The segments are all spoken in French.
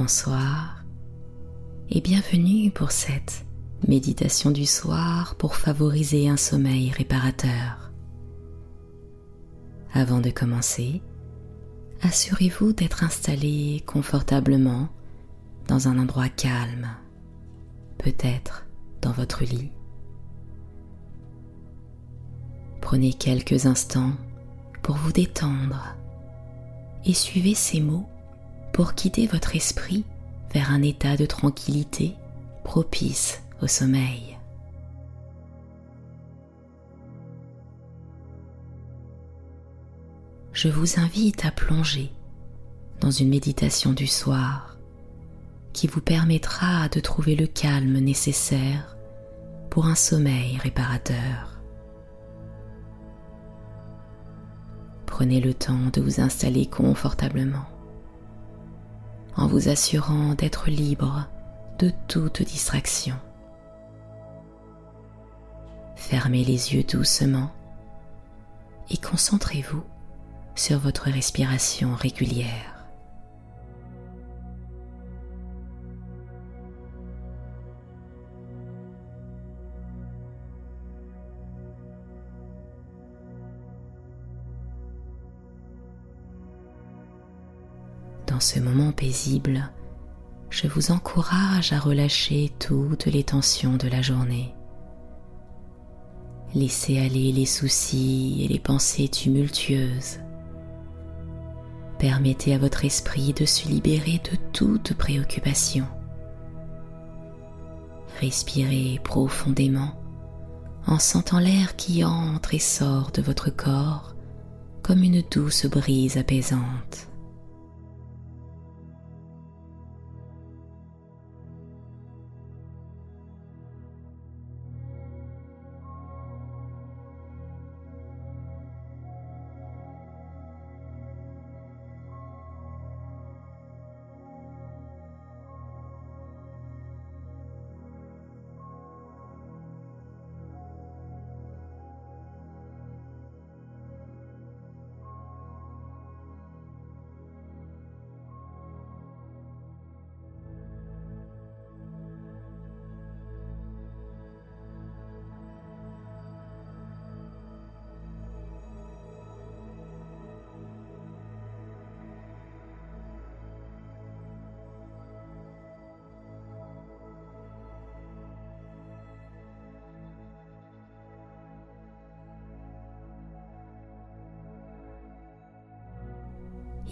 Bonsoir et bienvenue pour cette méditation du soir pour favoriser un sommeil réparateur. Avant de commencer, assurez-vous d'être installé confortablement dans un endroit calme, peut-être dans votre lit. Prenez quelques instants pour vous détendre et suivez ces mots pour quitter votre esprit vers un état de tranquillité propice au sommeil. Je vous invite à plonger dans une méditation du soir qui vous permettra de trouver le calme nécessaire pour un sommeil réparateur. Prenez le temps de vous installer confortablement en vous assurant d'être libre de toute distraction. Fermez les yeux doucement et concentrez-vous sur votre respiration régulière. Ce moment paisible, je vous encourage à relâcher toutes les tensions de la journée. Laissez aller les soucis et les pensées tumultueuses. Permettez à votre esprit de se libérer de toute préoccupation. Respirez profondément en sentant l'air qui entre et sort de votre corps comme une douce brise apaisante.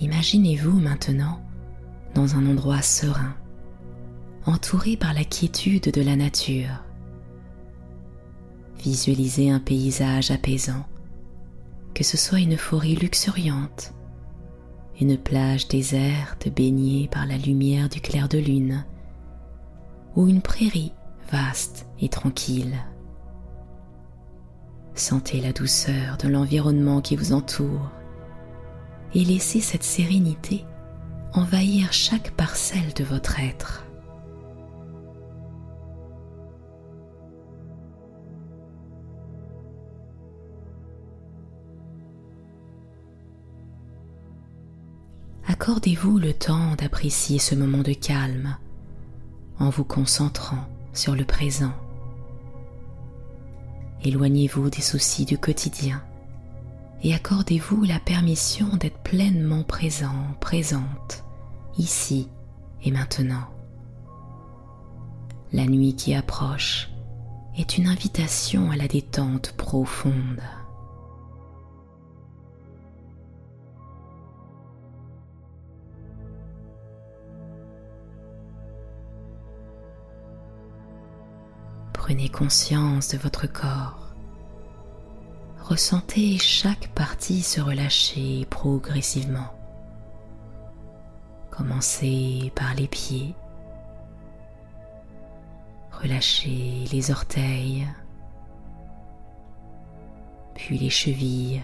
Imaginez-vous maintenant dans un endroit serein, entouré par la quiétude de la nature. Visualisez un paysage apaisant, que ce soit une forêt luxuriante, une plage déserte baignée par la lumière du clair de lune, ou une prairie vaste et tranquille. Sentez la douceur de l'environnement qui vous entoure et laissez cette sérénité envahir chaque parcelle de votre être. Accordez-vous le temps d'apprécier ce moment de calme en vous concentrant sur le présent. Éloignez-vous des soucis du quotidien et accordez-vous la permission d'être pleinement présent, présente, ici et maintenant. La nuit qui approche est une invitation à la détente profonde. Prenez conscience de votre corps ressentez chaque partie se relâcher progressivement. Commencez par les pieds. Relâchez les orteils, puis les chevilles.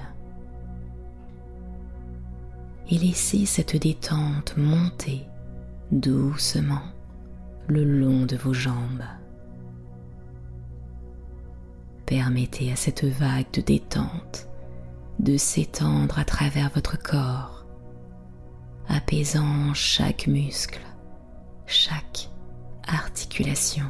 Et laissez cette détente monter doucement le long de vos jambes. Permettez à cette vague de détente de s'étendre à travers votre corps, apaisant chaque muscle chaque articulation.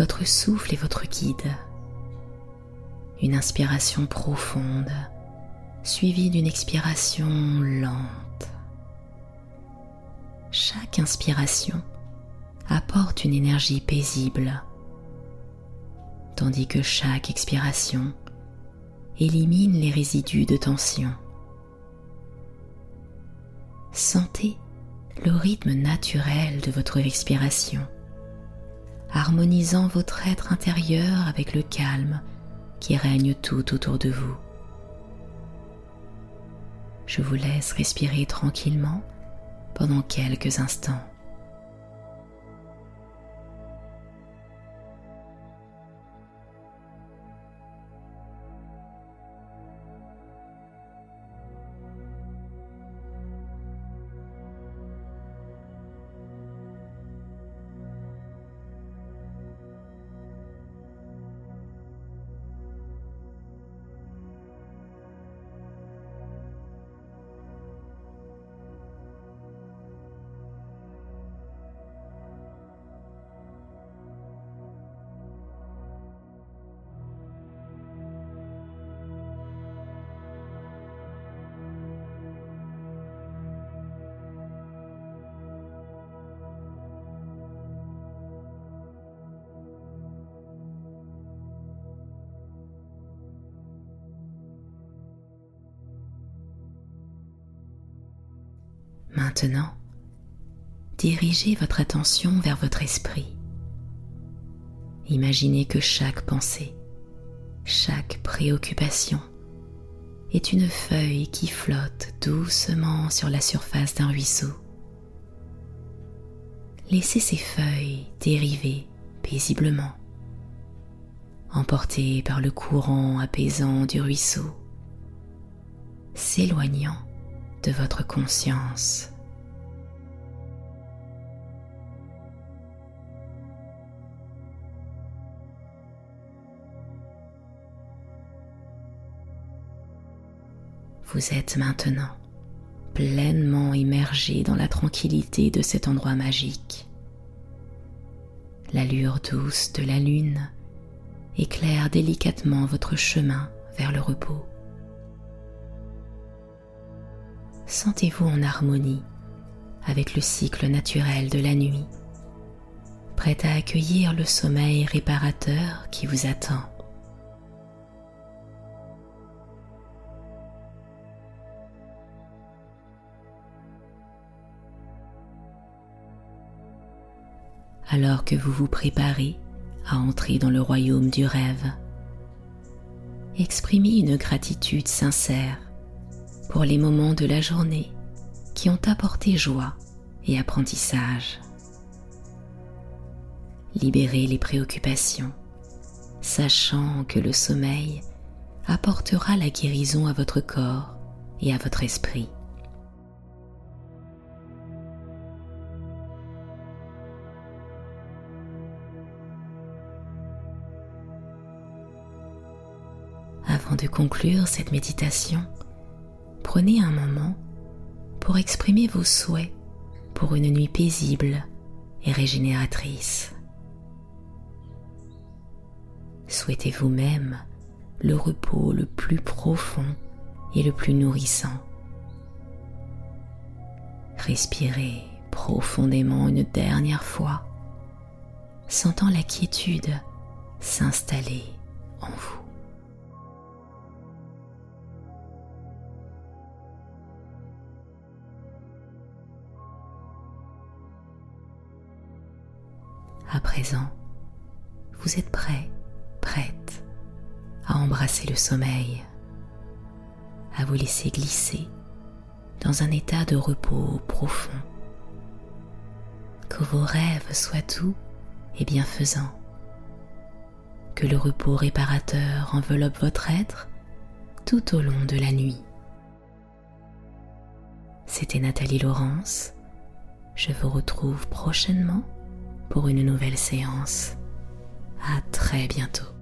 Votre souffle est votre guide. Une inspiration profonde suivie d'une expiration lente. Chaque inspiration apporte une énergie paisible, tandis que chaque expiration élimine les résidus de tension. Sentez le rythme naturel de votre expiration harmonisant votre être intérieur avec le calme qui règne tout autour de vous. Je vous laisse respirer tranquillement pendant quelques instants. Maintenant, dirigez votre attention vers votre esprit. Imaginez que chaque pensée, chaque préoccupation est une feuille qui flotte doucement sur la surface d'un ruisseau. Laissez ces feuilles dériver paisiblement, emportées par le courant apaisant du ruisseau, s'éloignant de votre conscience. Vous êtes maintenant pleinement immergé dans la tranquillité de cet endroit magique. L'allure douce de la lune éclaire délicatement votre chemin vers le repos. sentez-vous en harmonie avec le cycle naturel de la nuit, prête à accueillir le sommeil réparateur qui vous attend. Alors que vous vous préparez à entrer dans le royaume du rêve, exprimez une gratitude sincère pour les moments de la journée qui ont apporté joie et apprentissage. Libérez les préoccupations, sachant que le sommeil apportera la guérison à votre corps et à votre esprit. Avant de conclure cette méditation, prenez un moment pour exprimer vos souhaits pour une nuit paisible et régénératrice. Souhaitez vous-même le repos le plus profond et le plus nourrissant. Respirez profondément une dernière fois, sentant la quiétude s'installer en vous. À présent, vous êtes prêt, prête à embrasser le sommeil, à vous laisser glisser dans un état de repos profond. Que vos rêves soient doux et bienfaisants. que le repos réparateur enveloppe votre être tout au long de la nuit. C'était Nathalie Laurence. Je vous retrouve prochainement pour une nouvelle séance. À très bientôt.